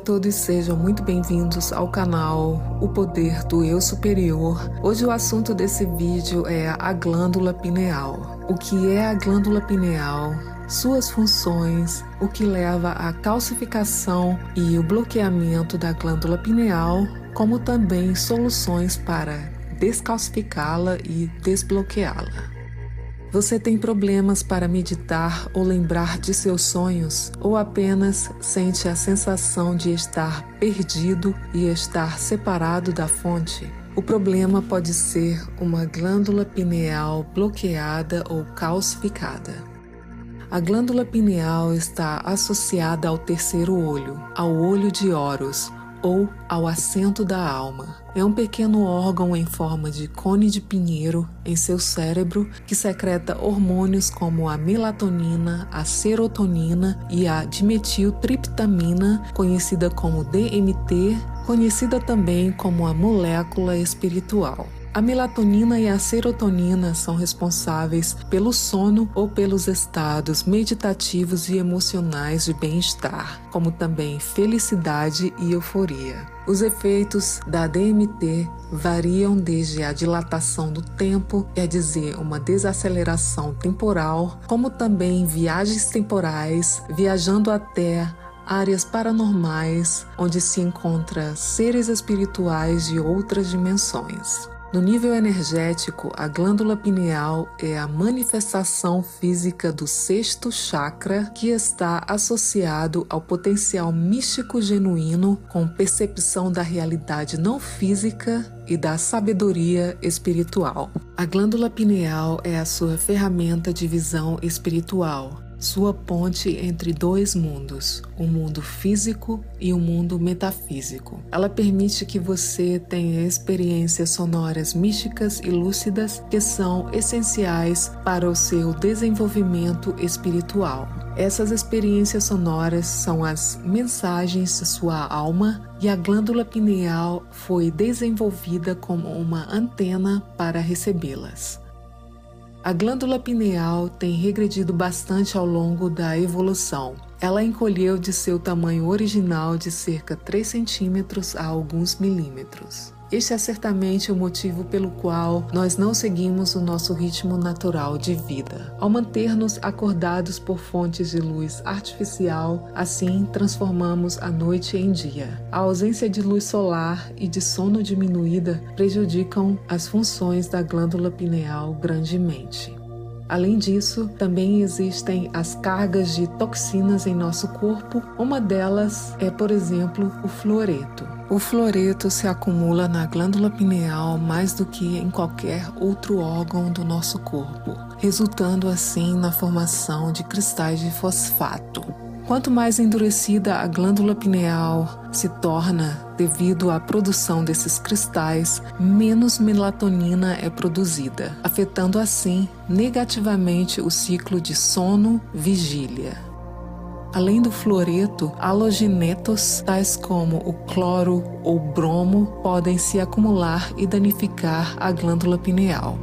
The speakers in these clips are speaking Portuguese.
todos, sejam muito bem-vindos ao canal O Poder do Eu Superior. Hoje o assunto desse vídeo é a glândula pineal. O que é a glândula pineal? Suas funções, o que leva à calcificação e o bloqueamento da glândula pineal, como também soluções para descalcificá-la e desbloqueá-la. Você tem problemas para meditar ou lembrar de seus sonhos? Ou apenas sente a sensação de estar perdido e estar separado da fonte? O problema pode ser uma glândula pineal bloqueada ou calcificada. A glândula pineal está associada ao terceiro olho, ao olho de Horus, ou ao assento da alma. É um pequeno órgão em forma de cone de pinheiro em seu cérebro que secreta hormônios como a melatonina, a serotonina e a dimetiltriptamina, conhecida como DMT, conhecida também como a molécula espiritual. A melatonina e a serotonina são responsáveis pelo sono ou pelos estados meditativos e emocionais de bem-estar, como também felicidade e euforia. Os efeitos da DMT variam desde a dilatação do tempo, quer dizer, uma desaceleração temporal, como também viagens temporais, viajando até áreas paranormais onde se encontra seres espirituais de outras dimensões. No nível energético, a glândula pineal é a manifestação física do sexto chakra que está associado ao potencial místico genuíno com percepção da realidade não física e da sabedoria espiritual. A glândula pineal é a sua ferramenta de visão espiritual sua ponte entre dois mundos, o mundo físico e o mundo metafísico. Ela permite que você tenha experiências sonoras místicas e lúcidas que são essenciais para o seu desenvolvimento espiritual. Essas experiências sonoras são as mensagens de sua alma e a glândula pineal foi desenvolvida como uma antena para recebê-las. A glândula pineal tem regredido bastante ao longo da evolução. Ela encolheu de seu tamanho original de cerca 3 centímetros a alguns milímetros. Este é certamente o motivo pelo qual nós não seguimos o nosso ritmo natural de vida. Ao manter-nos acordados por fontes de luz artificial, assim transformamos a noite em dia. A ausência de luz solar e de sono diminuída prejudicam as funções da glândula pineal grandemente. Além disso, também existem as cargas de toxinas em nosso corpo. Uma delas é, por exemplo, o fluoreto. O fluoreto se acumula na glândula pineal mais do que em qualquer outro órgão do nosso corpo, resultando assim na formação de cristais de fosfato. Quanto mais endurecida a glândula pineal se torna devido à produção desses cristais, menos melatonina é produzida, afetando assim negativamente o ciclo de sono-vigília. Além do fluoreto, halogenetos, tais como o cloro ou bromo, podem se acumular e danificar a glândula pineal.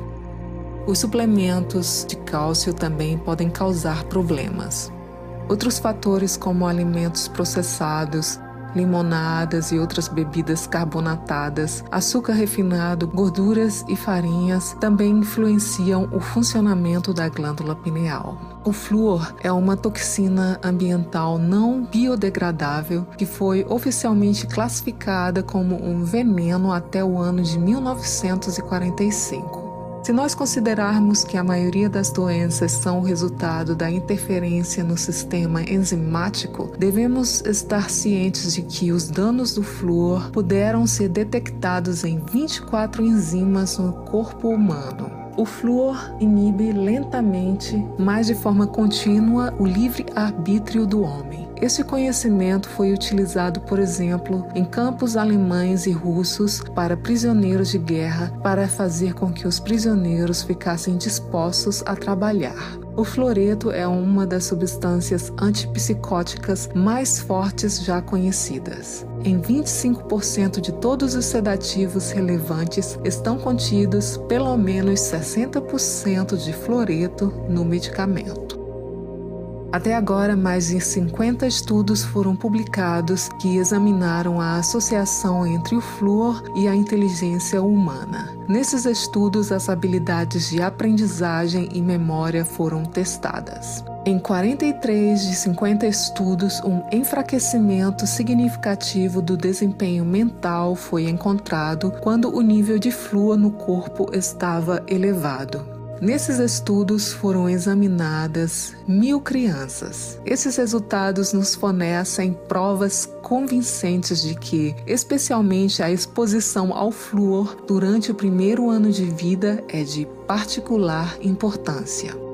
Os suplementos de cálcio também podem causar problemas. Outros fatores, como alimentos processados, limonadas e outras bebidas carbonatadas, açúcar refinado, gorduras e farinhas também influenciam o funcionamento da glândula pineal. O flúor é uma toxina ambiental não biodegradável que foi oficialmente classificada como um veneno até o ano de 1945. Se nós considerarmos que a maioria das doenças são o resultado da interferência no sistema enzimático, devemos estar cientes de que os danos do flúor puderam ser detectados em 24 enzimas no corpo humano. O flúor inibe lentamente, mas de forma contínua, o livre arbítrio do homem. Este conhecimento foi utilizado, por exemplo, em campos alemães e russos para prisioneiros de guerra para fazer com que os prisioneiros ficassem dispostos a trabalhar. O fluoreto é uma das substâncias antipsicóticas mais fortes já conhecidas. Em 25% de todos os sedativos relevantes estão contidos pelo menos 60% de fluoreto no medicamento. Até agora, mais de 50 estudos foram publicados que examinaram a associação entre o flúor e a inteligência humana. Nesses estudos, as habilidades de aprendizagem e memória foram testadas. Em 43 de 50 estudos, um enfraquecimento significativo do desempenho mental foi encontrado quando o nível de flúor no corpo estava elevado. Nesses estudos foram examinadas mil crianças. Esses resultados nos fornecem provas convincentes de que, especialmente a exposição ao flúor durante o primeiro ano de vida, é de particular importância.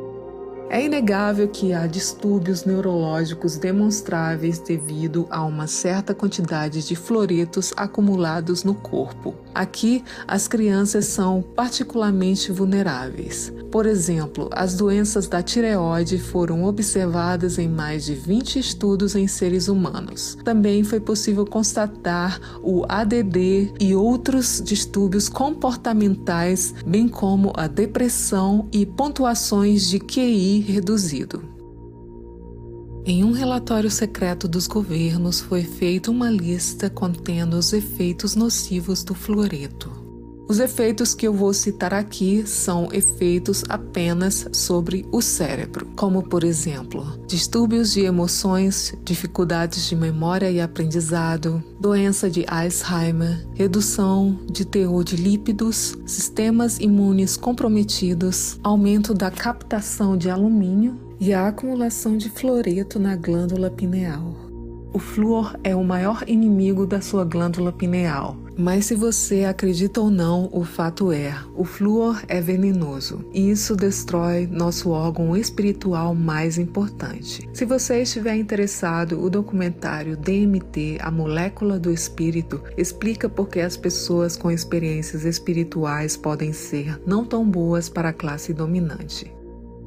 É inegável que há distúrbios neurológicos demonstráveis devido a uma certa quantidade de fluoretos acumulados no corpo. Aqui, as crianças são particularmente vulneráveis. Por exemplo, as doenças da tireoide foram observadas em mais de 20 estudos em seres humanos. Também foi possível constatar o ADD e outros distúrbios comportamentais, bem como a depressão e pontuações de QI reduzido. Em um relatório secreto dos governos foi feita uma lista contendo os efeitos nocivos do fluoreto. Os efeitos que eu vou citar aqui são efeitos apenas sobre o cérebro, como por exemplo, distúrbios de emoções, dificuldades de memória e aprendizado, doença de Alzheimer, redução de teor de lípidos, sistemas imunes comprometidos, aumento da captação de alumínio e a acumulação de fluoreto na glândula pineal. O flúor é o maior inimigo da sua glândula pineal. Mas se você acredita ou não, o fato é, o flúor é venenoso e isso destrói nosso órgão espiritual mais importante. Se você estiver interessado, o documentário DMT, a molécula do espírito, explica por que as pessoas com experiências espirituais podem ser não tão boas para a classe dominante.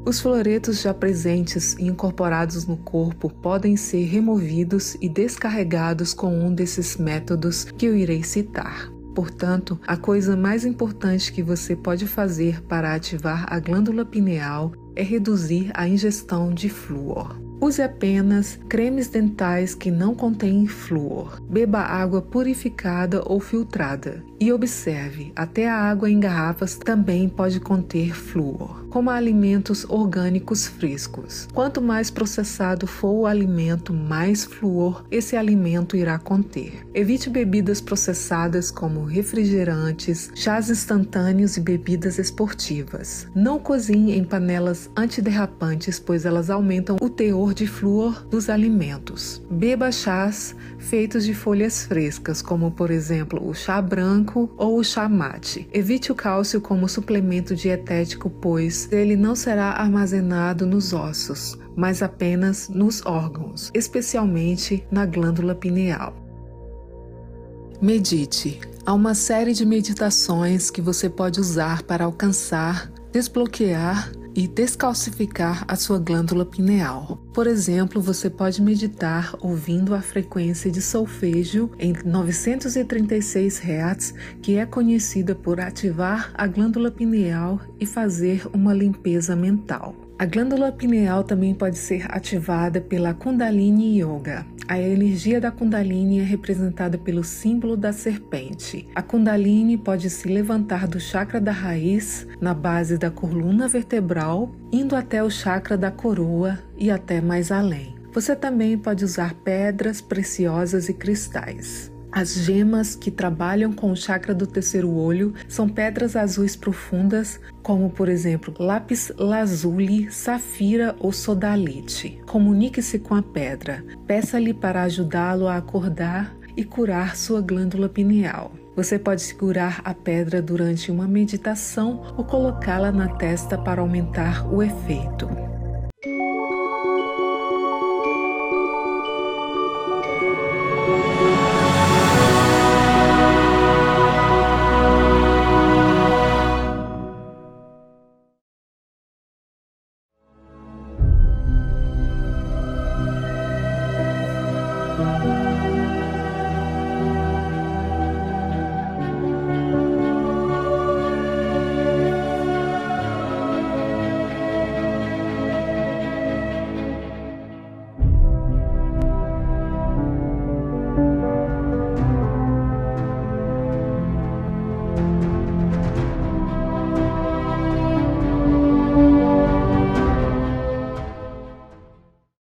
Os fluoretos já presentes e incorporados no corpo podem ser removidos e descarregados com um desses métodos que eu irei citar. Portanto, a coisa mais importante que você pode fazer para ativar a glândula pineal é reduzir a ingestão de flúor. Use apenas cremes dentais que não contêm flúor. Beba água purificada ou filtrada. E observe, até a água em garrafas também pode conter flúor como alimentos orgânicos frescos. Quanto mais processado for o alimento, mais flúor esse alimento irá conter. Evite bebidas processadas como refrigerantes, chás instantâneos e bebidas esportivas. Não cozinhe em panelas antiderrapantes, pois elas aumentam o teor de flúor dos alimentos. Beba chás feitos de folhas frescas, como por exemplo o chá branco ou o chá mate. Evite o cálcio como suplemento dietético, pois ele não será armazenado nos ossos, mas apenas nos órgãos, especialmente na glândula pineal. Medite. Há uma série de meditações que você pode usar para alcançar, desbloquear e descalcificar a sua glândula pineal. Por exemplo, você pode meditar ouvindo a frequência de solfejo em 936 Hz, que é conhecida por ativar a glândula pineal e fazer uma limpeza mental. A glândula pineal também pode ser ativada pela Kundalini Yoga. A energia da Kundalini é representada pelo símbolo da serpente. A Kundalini pode se levantar do chakra da raiz, na base da coluna vertebral, indo até o chakra da coroa e até mais além. Você também pode usar pedras preciosas e cristais. As gemas que trabalham com o chakra do terceiro olho são pedras azuis profundas, como por exemplo lápis lazuli, safira ou sodalite. Comunique-se com a pedra, peça-lhe para ajudá-lo a acordar e curar sua glândula pineal. Você pode segurar a pedra durante uma meditação ou colocá-la na testa para aumentar o efeito.